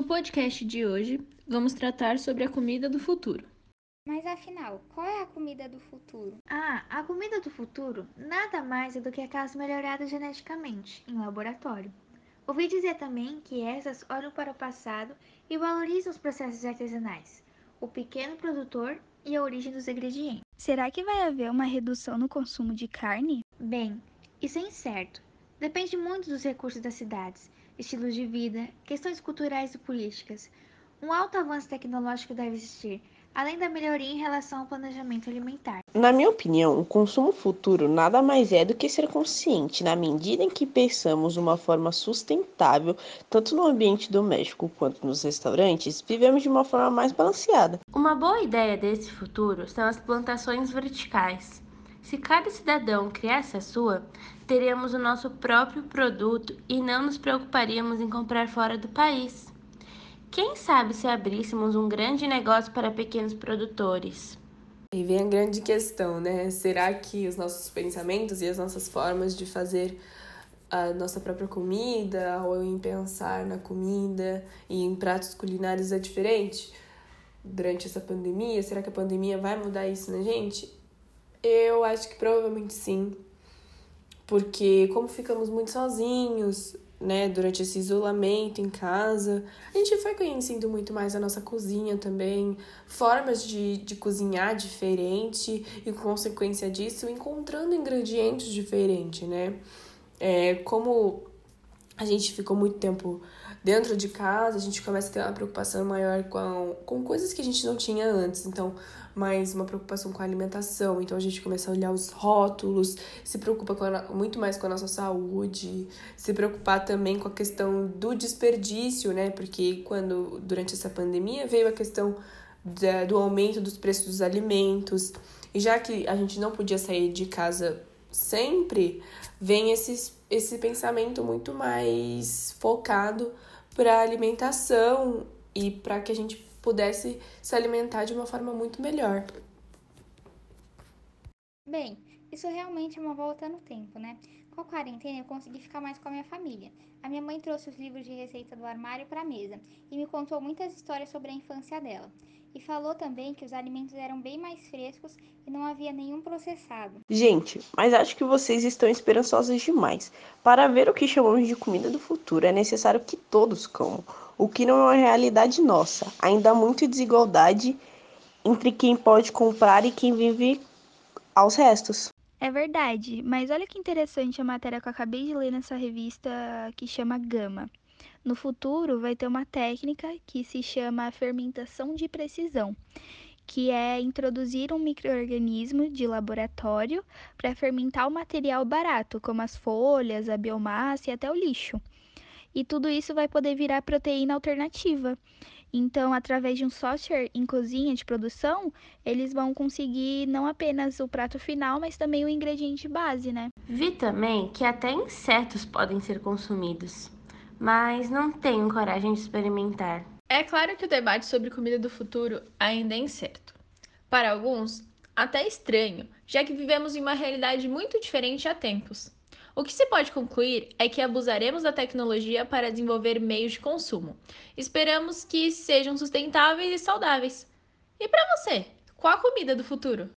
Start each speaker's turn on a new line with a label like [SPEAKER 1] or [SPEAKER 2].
[SPEAKER 1] podcast de hoje, vamos tratar sobre a comida do futuro.
[SPEAKER 2] Mas afinal, qual é a comida do futuro?
[SPEAKER 3] Ah, a comida do futuro nada mais é do que aquelas melhoradas geneticamente em laboratório. Ouvi dizer também que essas olham para o passado e valorizam os processos artesanais, o pequeno produtor e a origem dos ingredientes.
[SPEAKER 4] Será que vai haver uma redução no consumo de carne?
[SPEAKER 3] Bem, isso é incerto. Depende muito dos recursos das cidades estilos de vida, questões culturais e políticas. Um alto avanço tecnológico deve existir, além da melhoria em relação ao planejamento alimentar.
[SPEAKER 5] Na minha opinião, o consumo futuro nada mais é do que ser consciente na medida em que pensamos uma forma sustentável, tanto no ambiente doméstico quanto nos restaurantes, vivemos de uma forma mais balanceada.
[SPEAKER 1] Uma boa ideia desse futuro são as plantações verticais. Se cada cidadão criasse a sua, teríamos o nosso próprio produto e não nos preocuparíamos em comprar fora do país. Quem sabe se abríssemos um grande negócio para pequenos produtores?
[SPEAKER 6] E vem a grande questão, né? Será que os nossos pensamentos e as nossas formas de fazer a nossa própria comida ou em pensar na comida e em pratos culinários é diferente durante essa pandemia? Será que a pandemia vai mudar isso na gente? Eu acho que provavelmente sim. Porque como ficamos muito sozinhos, né, durante esse isolamento em casa, a gente foi conhecendo muito mais a nossa cozinha também, formas de, de cozinhar diferente e, consequência disso, encontrando ingredientes diferentes, né? É, como a gente ficou muito tempo dentro de casa, a gente começa a ter uma preocupação maior com, com coisas que a gente não tinha antes. Então, mais uma preocupação com a alimentação. Então a gente começa a olhar os rótulos, se preocupa a, muito mais com a nossa saúde, se preocupar também com a questão do desperdício, né? Porque quando durante essa pandemia veio a questão da, do aumento dos preços dos alimentos. E já que a gente não podia sair de casa sempre, vem esse, esse pensamento muito mais focado para alimentação e para que a gente pudesse se alimentar de uma forma muito melhor.
[SPEAKER 2] Bem, isso realmente é uma volta no tempo, né? Com a quarentena eu consegui ficar mais com a minha família. A minha mãe trouxe os livros de receita do armário para a mesa e me contou muitas histórias sobre a infância dela. E falou também que os alimentos eram bem mais frescos e não havia nenhum processado.
[SPEAKER 5] Gente, mas acho que vocês estão esperançosos demais. Para ver o que chamamos de comida do futuro, é necessário que todos comam o que não é uma realidade nossa. Ainda há muita desigualdade entre quem pode comprar e quem vive aos restos.
[SPEAKER 4] É verdade, mas olha que interessante a matéria que eu acabei de ler nessa revista que chama Gama. No futuro vai ter uma técnica que se chama fermentação de precisão, que é introduzir um microorganismo de laboratório para fermentar o material barato, como as folhas, a biomassa e até o lixo e tudo isso vai poder virar proteína alternativa. Então, através de um software em cozinha de produção, eles vão conseguir não apenas o prato final, mas também o ingrediente base, né?
[SPEAKER 1] Vi também que até insetos podem ser consumidos, mas não tenho coragem de experimentar.
[SPEAKER 7] É claro que o debate sobre comida do futuro ainda é incerto. Para alguns, até estranho, já que vivemos em uma realidade muito diferente há tempos. O que se pode concluir é que abusaremos da tecnologia para desenvolver meios de consumo. Esperamos que sejam sustentáveis e saudáveis. E para você, qual a comida do futuro?